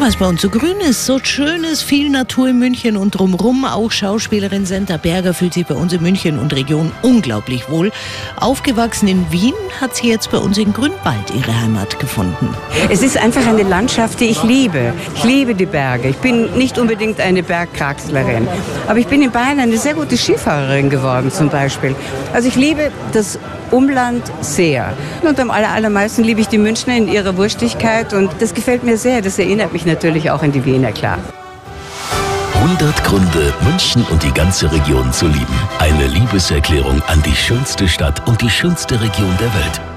Was bei uns so grün ist, so schön ist, viel Natur in München und drumrum. Auch Schauspielerin Senta Berger fühlt sich bei uns in München und Region unglaublich wohl. Aufgewachsen in Wien hat sie jetzt bei uns in Grünwald ihre Heimat gefunden. Es ist einfach eine Landschaft, die ich liebe. Ich liebe die Berge. Ich bin nicht unbedingt eine Bergkraxlerin, aber ich bin in Bayern eine sehr gute Skifahrerin geworden zum Beispiel. Also ich liebe das Umland sehr. Und am allermeisten liebe ich die Münchner in ihrer Wurstigkeit und das gefällt mir sehr. Das erinnert mich natürlich auch an die Wiener, klar. 100 Gründe, München und die ganze Region zu lieben. Eine Liebeserklärung an die schönste Stadt und die schönste Region der Welt.